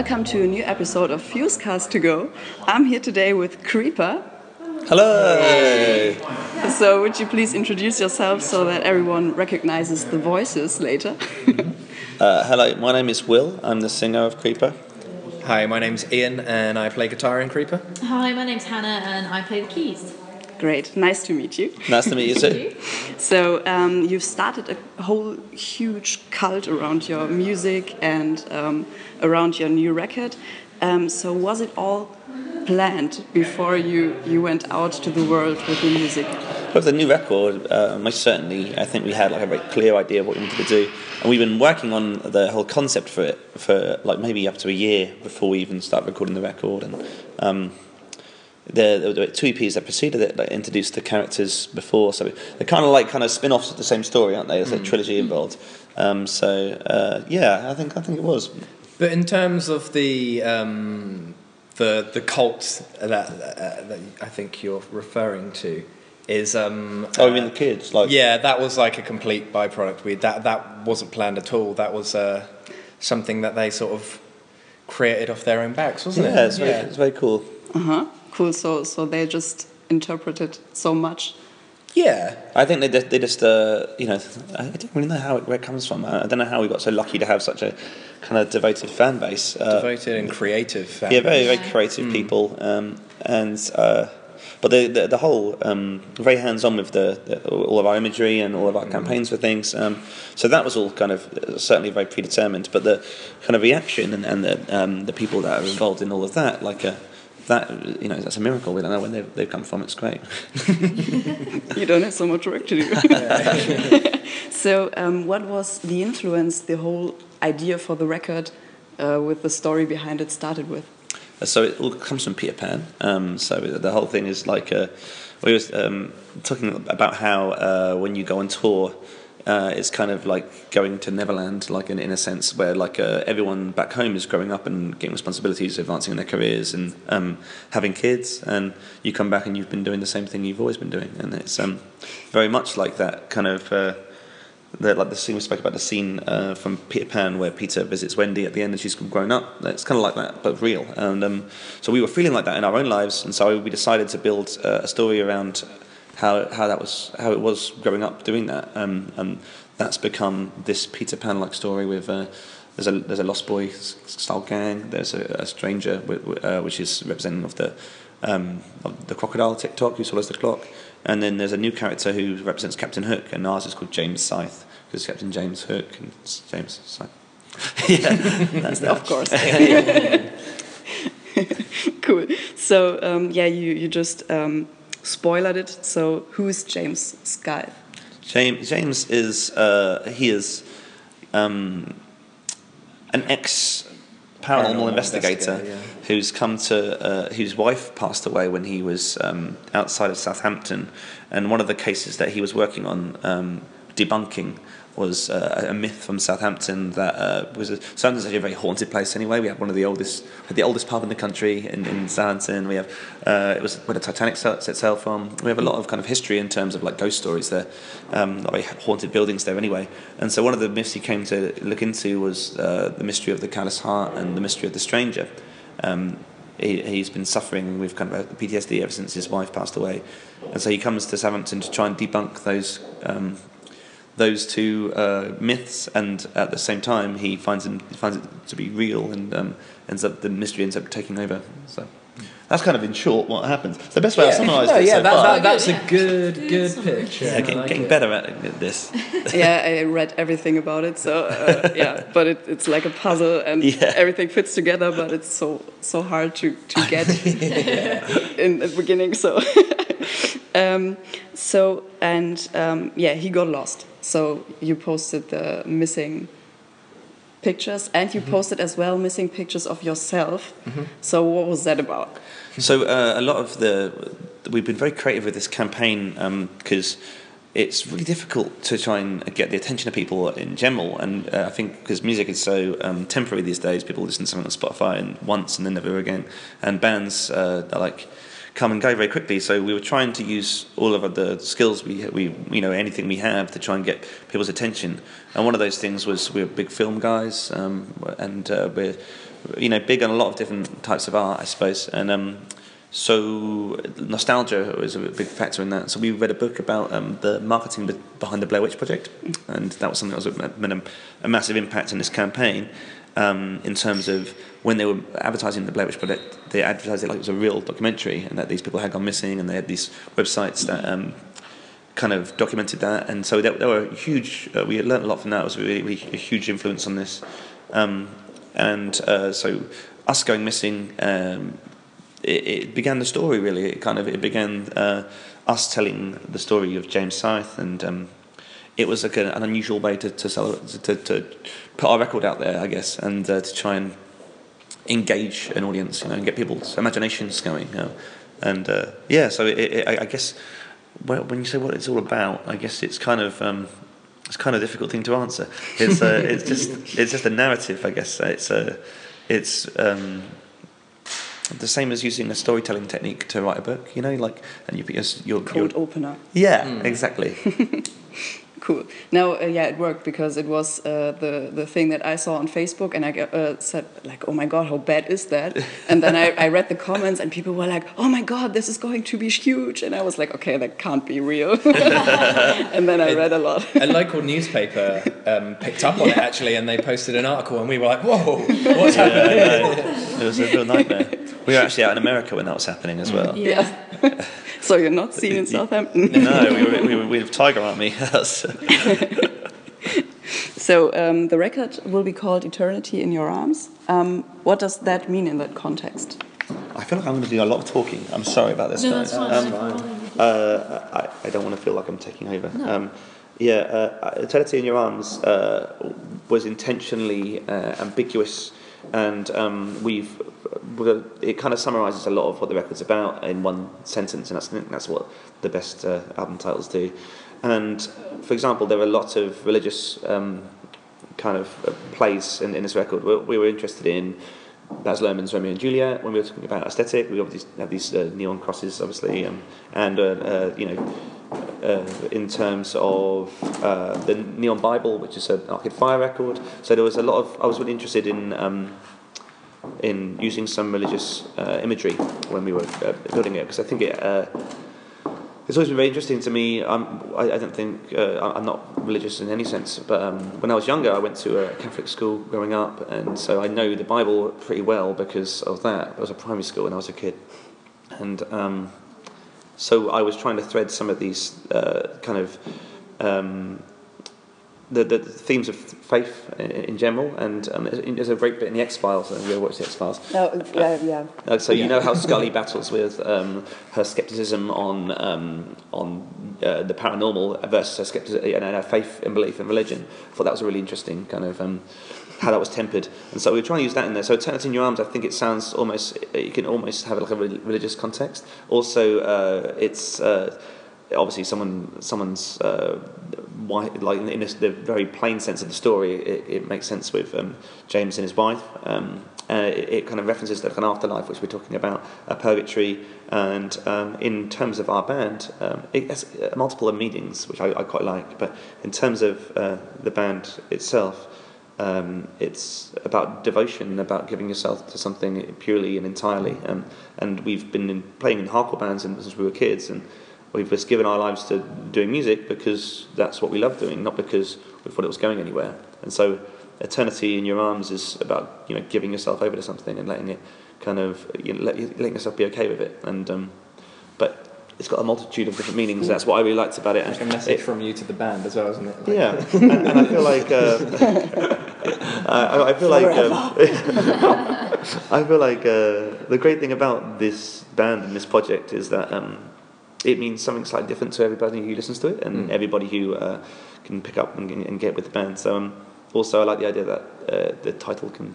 Welcome to a new episode of Fusecast to Go. I'm here today with Creeper. Hello. So, would you please introduce yourself so that everyone recognizes the voices later? Uh, hello, my name is Will. I'm the singer of Creeper. Hi, my name's Ian and I play guitar in Creeper. Hi, my name's Hannah and I play the keys. Great, nice to meet you. Nice to meet you too. So, um, you've started a whole huge cult around your music and um, around your new record. Um, so, was it all planned before you, you went out to the world with your music? With the new record, uh, most certainly, I think we had like a very clear idea of what we wanted to do, and we've been working on the whole concept for it for like maybe up to a year before we even start recording the record. And there, there were two EPs that preceded it that introduced the characters before, so they're kind of like kind of spin-offs of the same story, aren't they? There's a trilogy involved. Um, so uh, yeah, I think I think it was. But in terms of the um, the the cult that, uh, that I think you're referring to is um, Oh, I mean the kids, like yeah, that was like a complete byproduct. We that that wasn't planned at all. That was uh, something that they sort of created off their own backs, wasn't yeah, it? it's very, it's very cool. Uh huh. Cool. So, so they just interpreted so much. yeah. I think they just, they just uh, you know, I don't really know how it, where it comes from. I don't know how we got so lucky to have such a kind of devoted fan base. Uh, Devoted and creative. fans. yeah, very very creative people, um, and uh, but the the, the whole um, very hands on with the, the all of our imagery and all of our campaigns for things. Um, so that was all kind of uh, certainly very predetermined. But the kind of reaction and, and the um, the people that are involved in all of that, like a. That you know, that's a miracle. We don't know when they've, they've come from. It's great. You don't have so much work to do. so, um, what was the influence, the whole idea for the record, uh, with the story behind it started with? So it all comes from Peter Pan. Um, so the whole thing is like uh, we were um, talking about how uh, when you go on tour, uh, it's kind of like going to Neverland, like in, in a sense where like uh, everyone back home is growing up and getting responsibilities, advancing in their careers, and um, having kids, and you come back and you've been doing the same thing you've always been doing, and it's um, very much like that kind of. Uh, the, like the scene we spoke about the scene uh, from Peter Pan where Peter visits Wendy at the end and she's grown up. It's kind of like that, but real. And um, so we were feeling like that in our own lives, and so we decided to build uh, a story around how how that was how it was growing up doing that. Um, and that's become this Peter Pan like story with. Uh, there's a there's a Lost Boy style gang. There's a, a stranger wi- wi- uh, which is representing of the um, of the crocodile Tick-Tock who swallows the clock. And then there's a new character who represents Captain Hook, and ours is called James Scythe because Captain James Hook and James Scythe. yeah, that's that. Of course. cool. So, um, yeah, you, you just um, spoiled it. So, who's James Scythe? James James is uh, he is um, an ex paranormal Paranormal investigator, investigator, yeah. who's come to uh, whose wife passed away when he was um, outside of Southampton, and one of the cases that he was working on um, debunking was uh, a myth from Southampton that uh, was a, Southampton's actually a very haunted place anyway. We have one of the oldest, the oldest pub in the country in, in Southampton. We have uh, it was where the Titanic set sail from. We have a lot of kind of history in terms of like ghost stories there, um, like haunted buildings there anyway. And so one of the myths he came to look into was uh, the mystery of the callous heart and the mystery of the stranger. Um, he, he's been suffering with kind of PTSD ever since his wife passed away, and so he comes to Southampton to try and debunk those um, those two uh, myths, and at the same time he finds them he finds it to be real, and um, ends up the mystery ends up taking over. So that's kind of in short what happens. It's the best way I've summarised No, it yeah, so that, far. that, that's Yeah. a good, Good good picture. yeah, getting, like getting better at this. yeah, I read everything about it. So, uh, yeah, but it, it's like a puzzle and Yeah. everything fits together, but it's so so hard to, to get in the beginning. So, um, so and um, yeah, he got lost. So you posted the missing pictures, and you posted as well missing pictures of yourself. So what was that about? So uh, a lot of the we've been very creative with this campaign because it's really difficult to try and get the attention of people in general, and uh, I think because music is so um, temporary these days, people listen to something on Spotify and once and then never again, and bands uh, are like come and go very quickly. So we were trying to use all of the skills we we you know anything we have to try and get people's attention. And one of those things was we're big film guys, um, and uh, we're you know big on a lot of different types of art, I suppose. And um, so nostalgia was a big factor in that. So we read a book about um, the marketing behind the Blair Witch Project, and that was something that was a, a massive impact in this campaign. Um, in terms of when they were advertising the Blair Witch Project, they advertised it like it was a real documentary, and that these people had gone missing, and they had these websites that um, kind of documented that, and so there, were huge. Uh, we learned a lot from that. It was really, really a huge influence on this, um, and uh, so us going missing um, it, it, began the story really. It kind of it began uh, us telling the story of James Scythe, and um, it was like an unusual way to to, sell, to to put our record out there, I guess, and uh, to try and engage an audience, you know, and get people's imaginations going. You know? And uh, yeah, so it, it, I, I guess when you say what it's all about, I guess it's kind of um, it's kind of a difficult thing to answer. It's uh, it's just it's just a narrative, I guess. It's a it's um, the same as using a storytelling technique to write a book. You know, like and you put your your cold opener. Yeah, mm. exactly. cool. Now, uh, yeah, it worked because it was uh, the the thing that I saw on Facebook, and I uh, said like, "Oh my god, how bad is that?" and then I, I read the comments, and people were like, "Oh my god, this is going to be huge," and I was like, "Okay, that can't be real." and then I read a lot. a local newspaper um, picked up on yeah. it actually, and they posted an article, and we were like, "Whoa, what's yeah, happening?" it was a real nightmare. We were actually out in America when that was happening as well. Yeah. so you're not seen in Southampton. no, we were, we were with Tiger Army. so um, the record will be called Eternity in Your Arms. Um, what does that mean in that context? I feel like I'm going to do a lot of talking. I'm sorry about this, no, guys. That's fine. Um, uh, I, I, don't want to feel like I'm taking over. No. Um, yeah, uh, Eternity in Your Arms uh, was intentionally uh, ambiguous, and um, we've it kind of summarises a lot of what the record's about in one sentence, and that's, that's what the best uh, album titles do. And for example, there are a lot of religious um, kind of uh, plays in, in this record. We, we were interested in Baz Luhrmann's Romeo and Juliet when we were talking about aesthetic. We obviously have these uh, neon crosses, obviously, um, and uh, uh, you know, uh, in terms of uh, the Neon Bible, which is an Arcade Fire record. So there was a lot of. I was really interested in. Um, in using some religious uh, imagery when we were building it because I think it it's always been very interesting to me. I, I, don't think uh, I'm not religious in any sense, but um, when I was younger, I went to a Catholic school growing up, and so I know the Bible pretty well because of that. It was a primary school when I was a kid, and um, so I was trying to thread some of these uh, kind of um, the, the themes of faith in, general, and um, there's a great bit in the X Files. And we watched the X Files. Oh, yeah, yeah. Uh, so you know how Scully battles with um, her skepticism on um, on uh, the paranormal versus her skepticism and her faith and belief in religion. I thought that was a really interesting kind of um, how that was tempered. And so we are trying to use that in there. So Eternity in Your Arms, I think it sounds almost you can almost have like a religious context. Also, uh, it's uh, obviously someone someone's uh, why, like in the very plain sense of the story, it, it makes sense with um, James and his wife. Um, uh, it, kind of references like an afterlife, which we're talking about, a purgatory, and um, in terms of our band, um, it has uh, multiple meanings, which I, I, quite like. But in terms of uh, the band itself, um, it's about devotion, about giving yourself to something purely and entirely. Um, and we've been in, playing in hardcore bands since we were kids, and we've just given our lives to doing music because that's what we love doing, not because we thought it was going anywhere. And so, eternity in your arms is about you know giving yourself over to something and letting it kind of you know, let, letting yourself be okay with it. And um, but it's got a multitude of different meanings. That's what I really liked about it. Like a message it, from you to the band as well, isn't it? Like yeah, and, and, I feel like uh, I, I, feel like um, I feel like uh, the great thing about this band and this project is that. Um, it means something slightly different to everybody who listens to it and mm. everybody who uh, can pick up and, and, get with the band. So um, also I like the idea that uh, the title can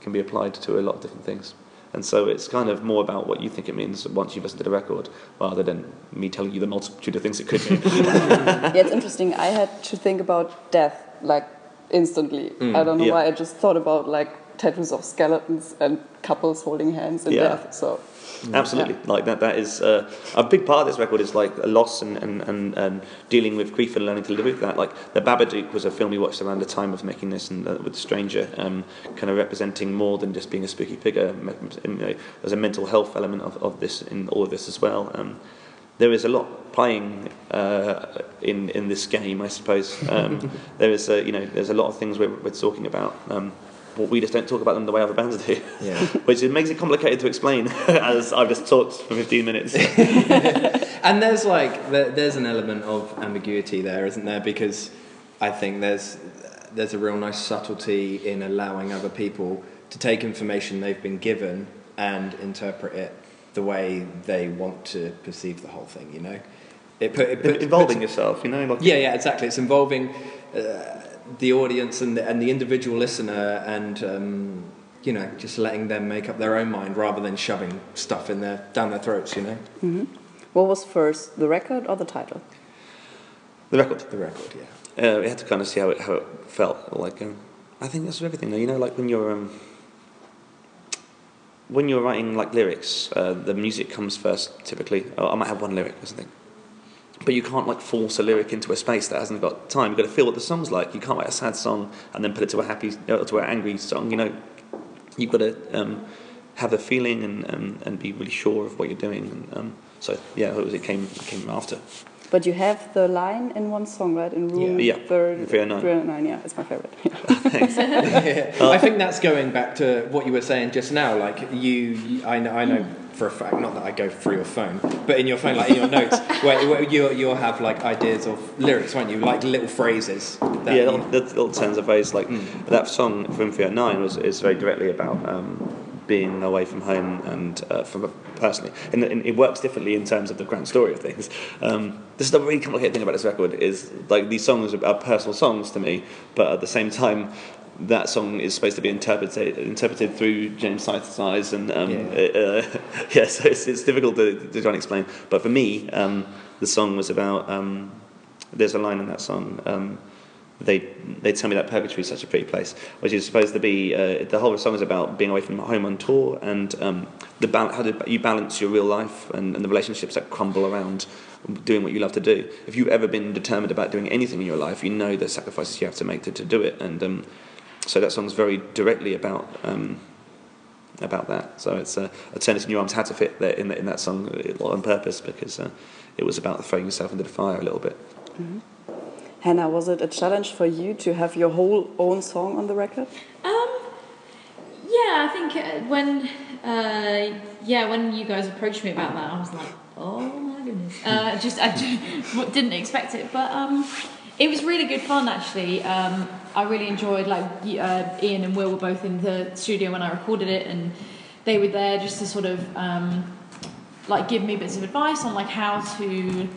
can be applied to a lot of different things. And so it's kind of more about what you think it means once you've listened to the record, rather than me telling you the multitude of things it could mean. yeah, it's interesting. I had to think about death like instantly. Mm, I don't know yeah. why. I just thought about like tattoos of skeletons and couples holding hands in Yeah. death. So Absolutely, like that. That is uh, a big part of this record is like a loss and, and, and, and dealing with grief and learning to live with that. Like the Babadook was a film we watched around the time of making this, and uh, with the Stranger, um, kind of representing more than just being a spooky figure. You know, there's a mental health element of, of this in all of this as well. Um, there is a lot playing uh, in in this game, I suppose. Um, there is a, you know there's a lot of things we're, we're talking about. But we just don't talk about them the way other bands do, Yeah. which it makes it complicated to explain. as I've just talked for 15 minutes. And there's like there's an element of ambiguity there, isn't there? Because I think there's there's a real nice subtlety in allowing other people to take information they've been given and interpret it the way they want to perceive the whole thing. You know, it put it puts, involving puts- yourself, you know, like Yeah, yeah, exactly. It's involving uh, the audience and the, and the individual listener, and um, you know, just letting them make up their own mind rather than shoving stuff in their down their throats. You know, what was first, the record or the title? the record. the record. Yeah. Uh, we had to kind of see how it how it felt. Like um, I think that's everything. Though you know, like when you're um, when you're writing like lyrics, uh, the music comes first typically. Oh, I might have one lyric or something. But you can't like force a lyric into a space that hasn't got time. You've got to feel what the song's like. You can't write a sad song and then put it to a happy, uh, to an angry song. You know, you've got to um, have a feeling and, and, and be really sure of what you're doing. And um, so yeah, it, was, it came it came after. But you have the line in one song, right? In room Yeah. Yeah, third, 309. 309, yeah, it's my favorite. I think that's going back to what you were saying just now. Like you, you I know, I know for a fact, not that I go through your phone, but in your phone, like in your notes, where, where you you'll have like ideas of lyrics, won't you? Like little phrases. That yeah, little, little, little turns of phrase like that song from 309 was is very directly about um, being away from home and uh, from a, personally, and, and it works differently in terms of the grand story of things. Um, this is the really complicated thing about this record is like these songs are, are personal songs to me, but at the same time. That song is supposed to be interpreted interpreted through James Scythe's eyes, and um, Yeah. uh, yeah, so it's, it's difficult to, to try and explain. But for me, um, the song was about. Um, there's a line in that song. Um, they they tell me that purgatory is such a pretty place, which is supposed to be uh, the whole song is about being away from home on tour and um, the bal- how do you balance your real life and, and the relationships that crumble around doing what you love to do. If you've ever been determined about doing anything in your life, you know the sacrifices you have to make to, to do it, and um, so that song's very directly about. Um, about that, so it's uh, "Eternity in Your Arms" had to fit there in, in that song uh, on purpose because uh, it was about throwing yourself into the fire a little bit. Hannah, was it a challenge for you to have your whole own song on the record? Um, yeah, I think uh, when uh, yeah when you guys approached me about that, I was like, oh my goodness. Uh, just I just didn't expect it, but um, it was really good fun actually. Um, I really enjoyed like uh, Ian and Will were both in the studio when I recorded it, and they were there just to sort of um, like give me bits of advice on like how to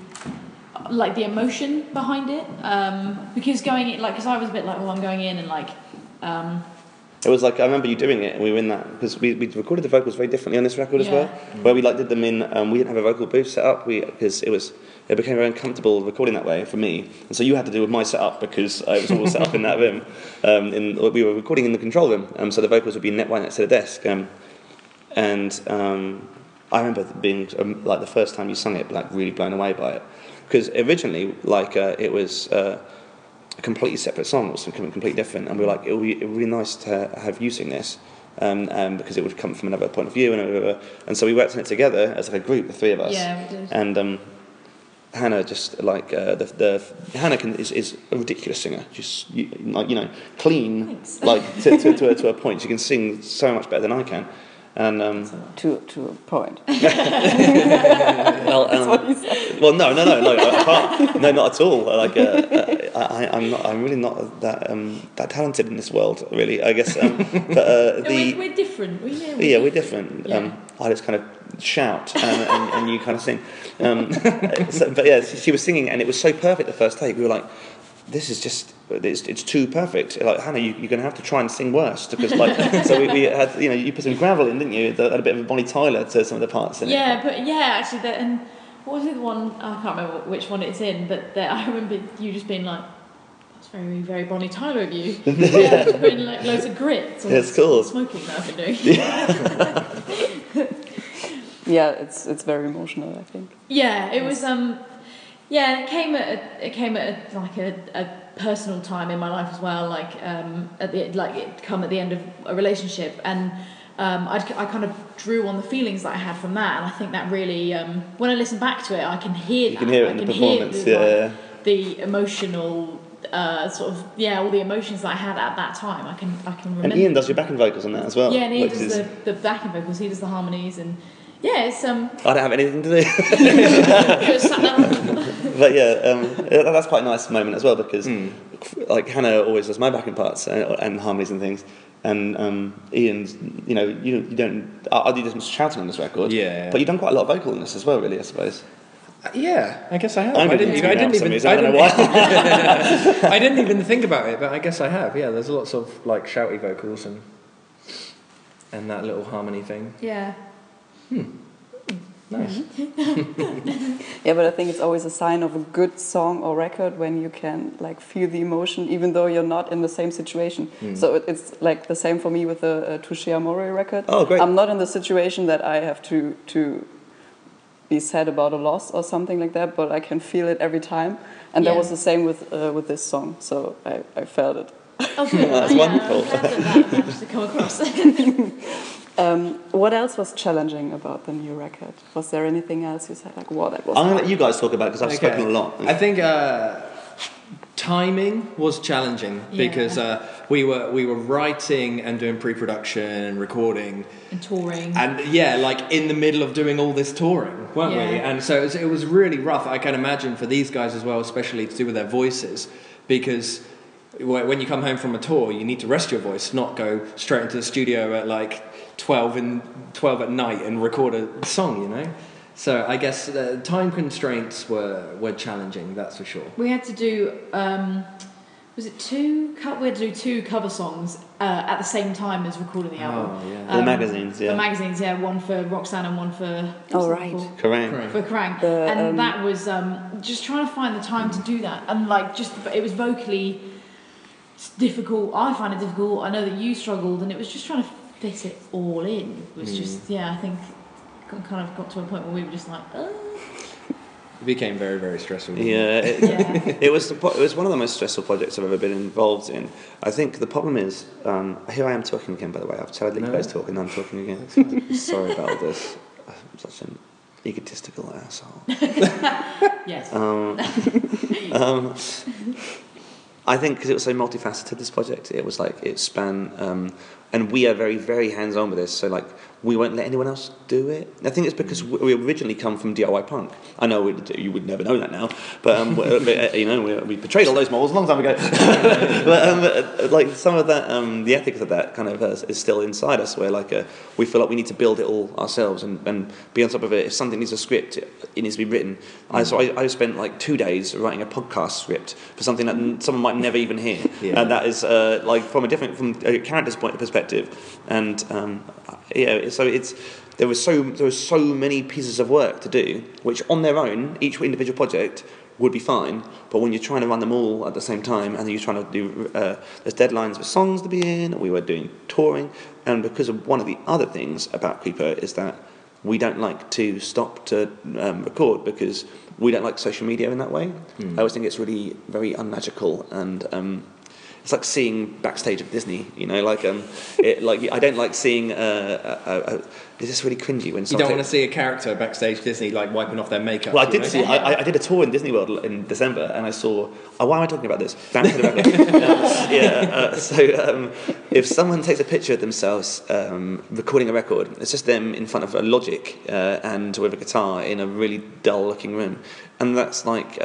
like the emotion behind it um, because going in like because I was a bit like well I'm going in and like um, It was like I remember you doing it, and we were in that because we, we recorded the vocals very differently on this record as Yeah. well, where we like did them in. Um, we didn't have a vocal booth set up, we because it was it became very uncomfortable recording that way for me, and so you had to do with my setup because I was all set up in that room. Um, in we were recording in the control room, um, so the vocals would be net right next to the desk, um, and um, I remember being um, like the first time you sung it, like really blown away by it, because originally like uh, it was. Uh, a completely separate song. Was something completely different, and we were like, it would be, be nice to have you sing this, um, um, because it would come from another point of view, and uh, and so we worked on it together as like a group, the three of us. Yeah, we did. And um, Hannah just like uh, the the Hannah can, is is a ridiculous singer, just you, like you know clean, Thanks. like to, to, to, a, to a point. She can sing so much better than I can, and um, To, to a point. well, um, well, no, no, no, no, I can't. no, not at all. Like, uh, uh, I, I'm not. I'm really not that um, that talented in this world, really. I guess. Um, but uh, no, the we're, we're different we, yeah, yeah, we're different. Yeah. Um, I just kind of shout and, and, and you kind of sing. Um, so, but yeah, she, she was singing and it was so perfect the first take. We were like, this is just it's, it's too perfect. Like Hannah, you, you're going to have to try and sing worse because like so we, we had you know you put some gravel in, didn't you? That had a bit of a Bonnie Tyler to some of the parts in it. yeah but yeah actually the, and what was it the one I can't remember which one it's in but there, I remember you just being like That's very, very Bonnie Tyler of you. yeah, putting like loads of grit. on It's cool. Smoking that I've been doing. Yeah, it's it's very emotional. I think. Yeah, it was. Um, yeah, it came at a, it came at a, like a, a personal time in my life as well. Like um, at the like it come at the end of a relationship, and um, I kind of drew on the feelings that I had from that, and I think that really um, when I listen back to it, I can hear. You that. can hear it I in the performance, the, yeah, like, yeah. the emotional. Uh, sort of yeah, all the emotions that I had at that time, I can I can remember. And Ian does your backing vocals on that as well. yeah, and which does is- the, the backing vocals, he does the harmonies, and yeah, it's um. I don't have anything to do. just sat down. but yeah, um, that's quite a nice moment as well because Hmm. like Hannah always does my backing parts and, and harmonies and things. And um, Ian's, you know, you, you don't. I, I do this much shouting on this record. Yeah. But you've done quite a lot of vocal in this as well, really, I suppose. Uh, Yeah, I guess I have. I'm I didn't even. I it didn't even. I I don't didn't, know I didn't even think about it, but I guess I have. Yeah, there's lots of like shouty vocals and and that little harmony thing. yeah. Nice. Yeah, but I think it's always a sign of a good song or record when you can like feel the emotion, even though you're not in the same situation. Hmm. So it, it's like the same for me with the uh, Touche Amore record. Oh, great. I'm not in the situation that I have to to be sad about a loss or something like that, but I can feel it every time. And that was the same with uh, with this song. So I, I felt it. Oh, good. That's yeah, wonderful. I'm glad that that managed to come across. Um, what else was challenging about the new record? Was there anything else you said like, "Wow, that was"? I'm going to let you guys talk about it because I've Okay. spoken a lot. I think uh, timing was challenging Yeah. because uh, we were we were writing and doing pre-production and recording, and touring. and yeah, like in the middle of doing all this touring, weren't we? And so it was, it was really rough. I can imagine for these guys as well, especially to do with their voices, because when you come home from a tour, you need to rest your voice, not go straight into the studio at like twelve in twelve at night and record a song. You know. So I guess uh, time constraints were were challenging. That's for sure. we had to do. Um, was it two? co- We had to do two cover songs uh, at the same time as recording the album. Oh, yeah. For the magazines, yeah. The magazines, yeah. One for Rock Sound and one for. Oh, what's right. called? Correct. Correct. for Kerrang, The, and um, that was um, just trying to find the time to do that, and like just it was vocally difficult. I find it difficult. I know that you struggled, and it was just trying to fit it all in. It was just yeah, I think got- kind of got to a point where we were just like, oh. It became very very stressful. Yeah, it, yeah, it was the, it was one of the most stressful projects I've ever been involved in. I think the problem is um, here I am talking again. By the way, I've tried to let you No. guys talk, and I'm talking again. Sorry about this. I'm such an egotistical asshole. yes, Um, um, I think because it was so multifaceted, this project, it was like it span, um, and we are very, very hands-on with this. So like, we won't let anyone else do it. I think it's because we originally come from DIY punk. I know you would never know that now, but, um, you know, we, we betrayed all those models a long time ago. but um, uh, like some of that, um, the ethics of that kind of uh, is still inside us, where like uh, we feel like we need to build it all ourselves and, and be on top of it. If something needs a script, it, needs to be written. I, so I, I spent like two days writing a podcast script for something that someone might never even hear, Yeah. and that is uh, like from a different from a character's point of perspective, and um, yeah, so it's there was so there was so many pieces of work to do, which on their own, each individual project would be fine, but when you're trying to run them all at the same time, and you're trying to do uh, there's deadlines for songs to be in, we were doing touring, and because of one of the other things about Creeper is that we don't like to stop to um, record because we don't like social media in that way. I always think it's really very unmagical and. Um, it's like seeing backstage of Disney, you know. Like, um, it, like I don't like seeing. Uh, uh, uh, it's just really cringy when You don't want to see a character backstage Disney like wiping off their makeup. well, I did know? see. I, I- I did a tour in Disney World in December, and I saw. Oh, why am I talking about this? Back to the record. Uh, yeah. Uh, so, um, if someone takes a picture of themselves um, recording a record, it's just them in front of a Logic uh, and with a guitar in a really dull-looking room, and that's like.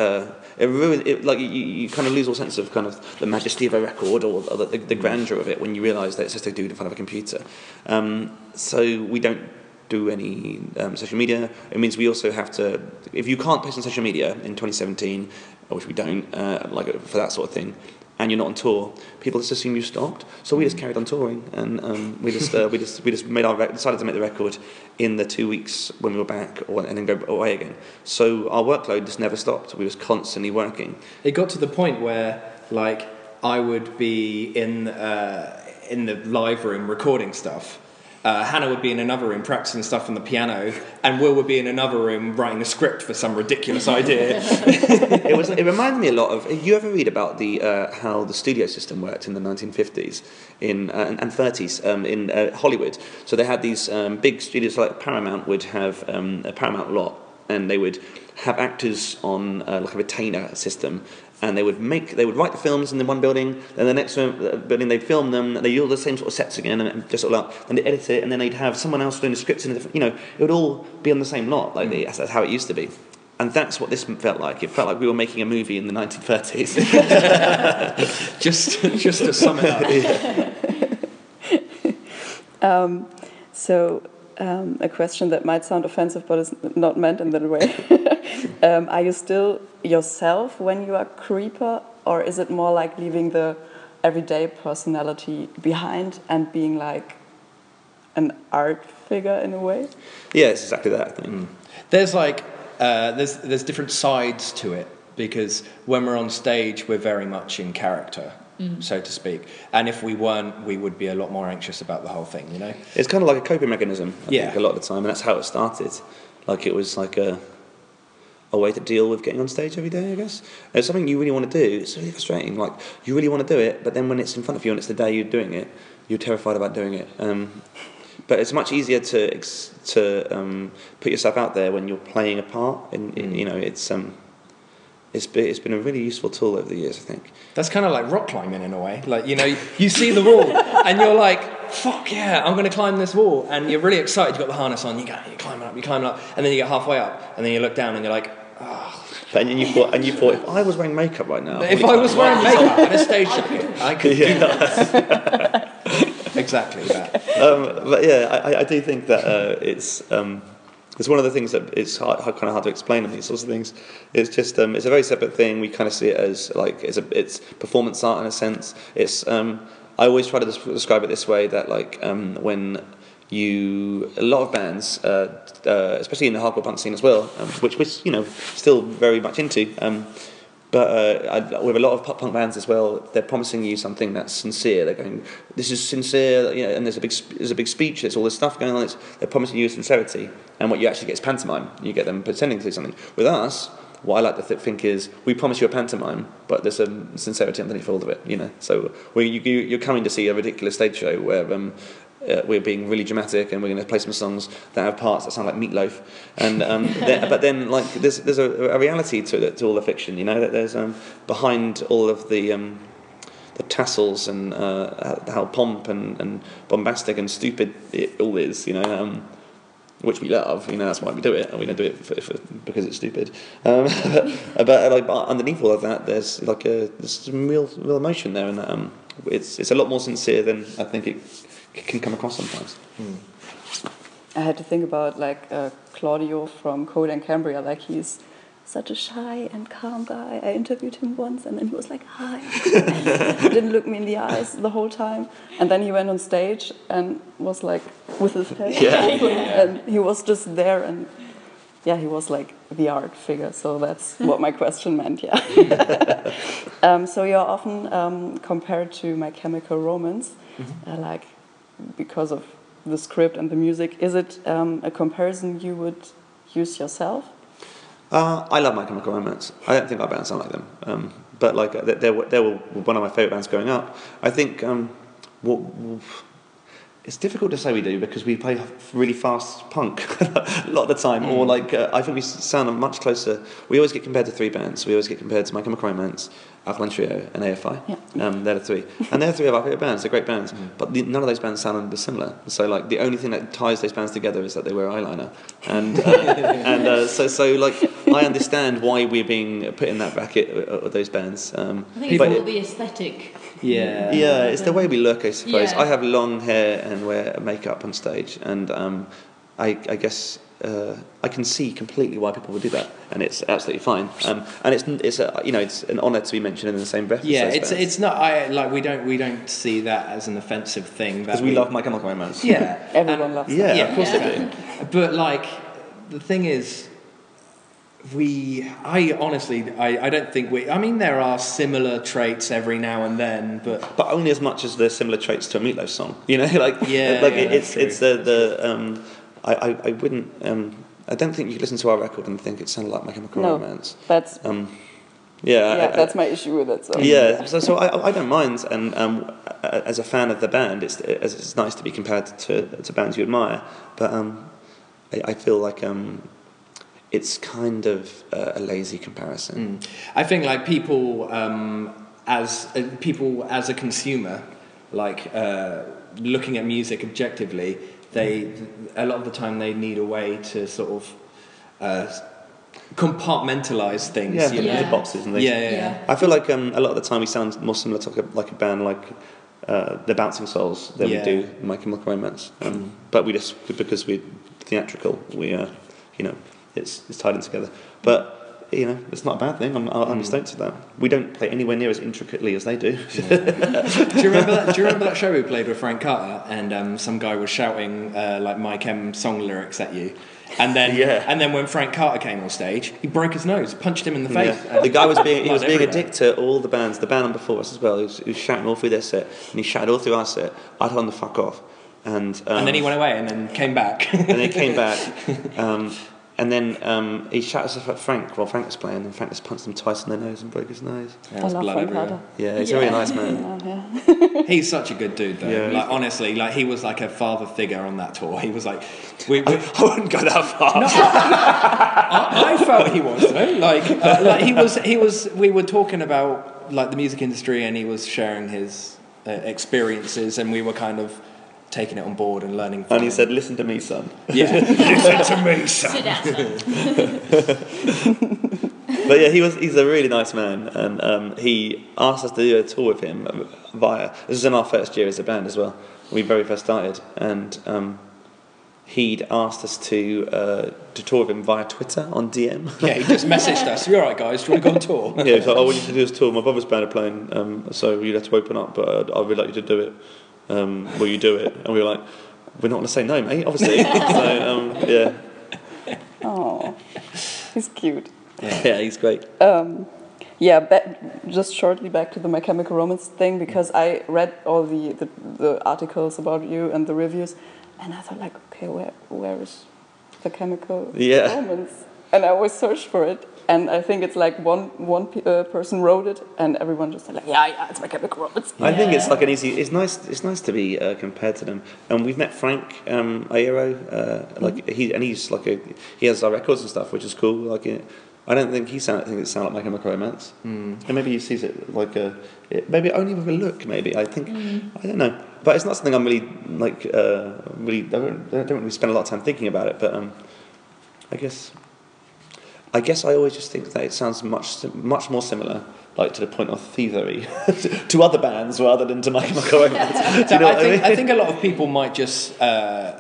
It ruins it. Like you, you kind of lose all sense of kind of the majesty of a record or, or the, the grandeur of it when you realise that it's just a dude in front of a computer. Um, so we don't do any um, social media. It means we also have to, if you can't post on social media in 2017, which we don't, uh, like for that sort of thing, and you're not on tour, people just assume you stopped. So we just carried on touring, and um, we just uh, we just we just made our rec- decided to make the record in the two weeks when we were back, or, and then go away again. So our workload just never stopped. We was constantly working. It got to the point where like I would be in uh, in the live room recording stuff. Uh, Hannah would be in another room practicing stuff on the piano, and Will would be in another room writing a script for some ridiculous idea. it was. It reminded me a lot of. You ever read about the uh, how the studio system worked in the 1950s in uh, and 30s um, in uh, Hollywood? So they had these um, big studios like Paramount would have um, a Paramount lot, and they would have actors on uh, like a retainer system. And they would make, they would write the films in the one building, then the next film, uh, building they'd film them, they do all the same sort of sets again, and just sort of like, and they edit it, and then they'd have someone else doing the scripts in a different, you know, it would all be on the same lot, like the, that's how it used to be. And that's what this felt like. It felt like we were making a movie in the 1930s. just, just to sum it up. Um, so, um, a question that might sound offensive, but is not meant in that way. um, are you still yourself when you are creeper, or is it more like leaving the everyday personality behind and being like an art figure in a way? Yeah, it's exactly that. I think. There's like uh, there's there's different sides to it because when we're on stage, we're very much in character, so to speak. And if we weren't, we would be a lot more anxious about the whole thing. You know. It's kind of like a coping mechanism, I Yeah. think, a lot of the time, and that's how it started. Like it was like a a way to deal with getting on stage every day, I guess. And it's something you really want to do. It's really frustrating. Like you really want to do it, but then when it's in front of you and it's the day you're doing it, you're terrified about doing it. Um, but it's much easier to to um, put yourself out there when you're playing a part. And Mm. you know, it's um, it's been, it's been a really useful tool over the years, I think. That's kind of like rock climbing in a way. Like, you know, you see the wall and you're like, fuck yeah, I'm going to climb this wall. And you're really excited, you've got the harness on, you go, you're climbing up, you're climbing up. And then you get halfway up and then you look down and you're like, oh. But and you thought, and you thought, if I was wearing makeup right now, If I was wearing makeup at a stage show, I could do that. exactly that. um, but yeah, I, I- I do think that uh, it's um, it's one of the things that hard, kind of hard to explain on these sorts of things. It's just um, it's a very separate thing. We kind of see it as like it's a it's performance art in a sense. It's um, I always try to describe it this way that like um, when you a lot of bands, uh, uh, especially in the hardcore punk scene as well, um, which we're you know still very much into. Um, but uh, with a lot of pop punk bands as well, they're promising you something that's sincere. They're going, "This is sincere," you know, and there's a big there's a big speech. There's all this stuff going on. It's, they're promising you sincerity, and what you actually get is pantomime. You get them pretending to do something. With us, what I like to th- think is, we promise you a pantomime, but there's some sincerity underneath all of it. You know, so you, you're coming to see a ridiculous stage show where. Um, uh, we're being really dramatic and we're going to play some songs that have parts that sound like Meat Loaf. And um, but then like there's there's a, a reality to it, to all the fiction you know that there's um, behind all of the um, the tassels and uh, how- pomp and, and bombastic and stupid it all is you know um, which we love you know that's why we do it and we don't do it for, for, because it's stupid. Um, but, but like but underneath all of that there's like a there's some real real emotion there and um, it's it's a lot more sincere than I think it can come across sometimes I had to think about like uh, Claudio from Coheed and Cambria, like he's such a shy and calm guy. I interviewed him once, and then he was like, "Hi," he didn't look me in the eyes the whole time, and then he went on stage and was like with his head, Yeah. open, and he was just there, and yeah, he was like the art figure. So that's what my question meant. Yeah. um, so you're often um, compared to My Chemical Romance, uh, like because of the script and the music. Is it um, a comparison you would use yourself? Uh, I love My Chemical Romance. I don't think our bands sound like them, um, but like they, they, were, they were one of my favourite bands growing up. I think um, what, it's difficult to say we do because we play really fast punk a lot of the time, or like uh, I think we sound much closer. We always get compared to three bands. We always get compared to My Chemical Romance, Alkaline Trio, and AFI. Yeah. Um, they're the three, and they're three of our favourite bands. They're great bands, but the, none of those bands sound similar. So like the only thing that ties those bands together is that they wear eyeliner, and uh, and uh, so so like I understand why we're being put in that bracket of of those bands. Um, I think it's but all the aesthetic. Yeah. yeah, it's the way we look, I suppose. Yeah. I have long hair and wear makeup on stage, and um, I, I guess uh, I can see completely why people would do that, and it's absolutely fine. Um, and it's it's a, you know it's an honour to be mentioned in the same breath. Yeah, it's it's not. I like we don't we don't see that as an offensive thing. because that we love My Chemical Romance. Yeah, Everyone loves Yeah, Yeah, of course Yeah. they do. But like, the thing is, we, I honestly, I, I don't think we. I mean, there are similar traits every now and then, but but only as much as there's similar traits to a Meat Loaf song. You know, like Yeah, like yeah, it- it's true. it's the the um, I, I I wouldn't um, I don't think you could listen to our record and think it sounded like My Chemical No. Romance. That's Um, yeah, yeah, I- I- that's my issue with it. So yeah, so, so I, I don't mind, and um, as a fan of the band, it's, it's it's nice to be compared to, to bands you admire, but um, I, I feel like um, it's kind of uh, a lazy comparison. Mm. I think like people um, as uh, people as a consumer, like uh, looking at music objectively, they a lot of the time they need a way to sort of uh, compartmentalize things. Yeah, you the, know? the boxes and things. yeah, yeah, yeah. Yeah. I feel like um, a lot of the time we sound more similar to like a, like a band like uh, the Bouncing Souls than Yeah. we do My Chemical Romance. Um, But we just because we're theatrical, we uh, you know it's it's tied in together. But you know it's not a bad thing. I'm I'm Mm. stoked at that. We don't play anywhere near as intricately as they do. do you remember that? Do you remember that show we played with Frank Carter and um, some guy was shouting uh, like My Chem song lyrics at you, and then Yeah. and then when Frank Carter came on stage, he broke his nose, punched him in the face. Yeah. The guy was being he was being a dick to all the bands. The band before us as well. He was, he was shouting all through their set, and he shouted all through our set. I told him to fuck off, and um, And then he went away and then came back. and then he came back, um, and then um, he shouted stuff at Frank while Frank was playing, and Frank just punched him twice in the nose and broke his nose. There I love blood Frank everywhere. Yeah, he's Yeah. a really nice man. Yeah, yeah. He's such a good dude, though. Yeah. like honestly, like he was like a father figure on that tour. He was like, we, we, I wouldn't go that far. I, I felt he was though. Like, uh, like he was. He was. We were talking about like the music industry, and he was sharing his uh, experiences, and we were kind of taking it on board and learning. From And he him. said, "Listen to me, son." "Yeah, listen to me, son." Sit down, son. But yeah, he was. He's a really nice man, and um, he asked us to do a tour with him via. This was in our first year as a band as well. We very first started, and um, he'd asked us to uh, to tour with him via Twitter on DM. Yeah, he just messaged us. You're all right, guys? Do you want to go on tour? yeah, he's like, "Oh, we need to do this tour. My brother's band are playing, um, so you'd have to open up, but I'd, I'd really like you to do it. Um, will you do it?" And we were like, "We're not going to say no, mate. Obviously." so um, yeah, Oh, he's cute. yeah, he's great. Um, yeah, ba- just shortly back to the My Chemical Romance thing because I read all the, the, the articles about you and the reviews, and I thought like, okay, where where is the Chemical Yeah. Romance? And I always searched for it, and I think it's like one one uh, person wrote it, and everyone just said like, yeah, yeah, it's My Chemical Romance. I think it's like an easy. It's nice. It's nice to be uh, compared to them. And we've met Frank um, Iero. Uh, like he and he's like a he has our records and stuff, which is cool. Like it, I don't think he sound. I think it sound like My Chemical Romance. Mm. And maybe he sees it like a it, maybe only with a look. Maybe I think I don't know. But it's not something I'm really like uh, really. I don't, I don't really spend a lot of time thinking about it. But um, I guess. I guess I always just think that it sounds much much more similar, like to the point of thievery, to other bands rather than to My Chemical Romance. Do you know I what I think mean? I think a lot of people might just. Uh,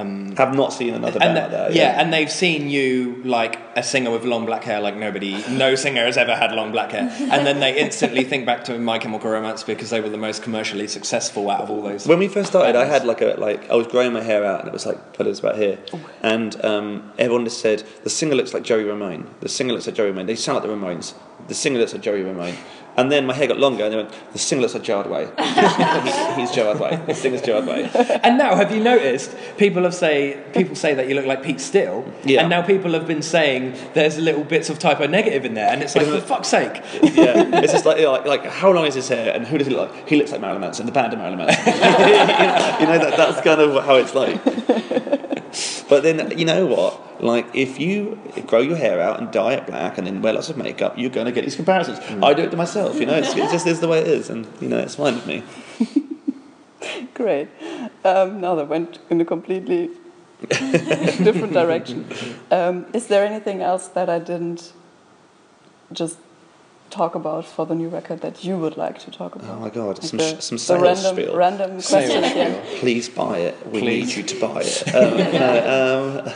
um, Have not seen another band and like that. yeah, and they've seen you like a singer with long black hair, like nobody, no singer has ever had long black hair, and then they instantly think back to My Chemical Romance because they were the most commercially successful out of all those. When we first started, I had like a like I was growing my hair out, and it was like put it about here, and um, everyone just said the singer looks like Joey Ramone. The singer looks like Joey Ramone. They sound like the Ramones. The singer looks like Joey Ramone. And then my hair got longer, and they went, the singer looks like Gerard Way. He- He's Gerard Way. The singer's Gerard Way. And now, have you noticed? People have say people say that you look like Pete Steele, Yeah. and now people have been saying there's little bits of Type O Negative in there, and it's like for fuck's sake. Yeah, it's just like, you know, like like how long is his hair, and who does he look like? He looks like Marilyn Manson, the band of Marilyn Manson. you know, you know, that, that's kind of how it's like. But then you know what? Like if you grow your hair out and dye it black and then wear lots of makeup, you're going to get these comparisons. I do it to myself. You know, it's, it just is the way it is, and you know, it's fine with me. Great. Um, now that went in a completely different direction. Um, is there anything else that I didn't just talk about for the new record that you would like to talk about? Oh my god, Like some the- some the sales random, spiel. random Sales question spiel. again. Please buy it. We Please. need you to buy it. Um, no, um,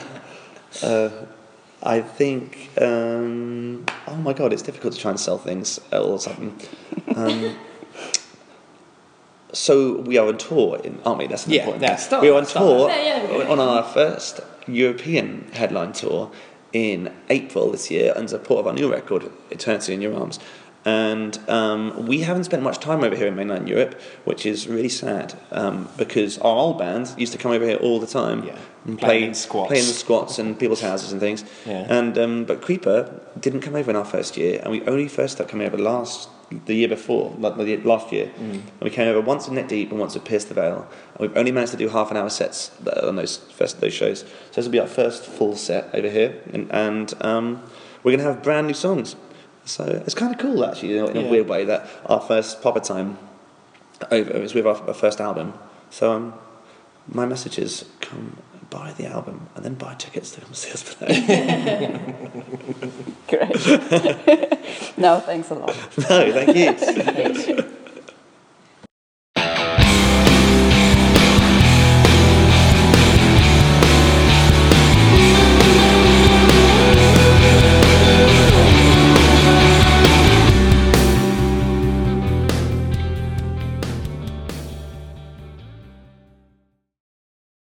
uh, I think. Um, oh my god, it's difficult to try and sell things all of a sudden. Um, so we are on tour, in, aren't we? That's an Yeah, important. yeah, thing. start- we are on start tour. Yeah, yeah, on our first European headline tour in April this year in support of our new record, Eternity in Your Arms. And um, we haven't spent much time over here in mainland Europe, which is really sad um, because our old band used to come over here all the time Yeah. and Playing play in squats. play in the squats and people's houses and things. Yeah. And um, but Creeper didn't come over in our first year, and we only first started coming over last the year before, last year. Mm. And we came over once in Neck Deep and once at Pierce the Veil, and we've only managed to do half an hour sets on those first those shows. So this will be our first full set over here, and, and um, we're going to have brand new songs. So it's kind of cool actually, in a, in a weird way, that our first proper time over is with our, our first album. So um, my message is come buy the album and then buy tickets to come see us play. Great. no, thanks a lot. no, thank you.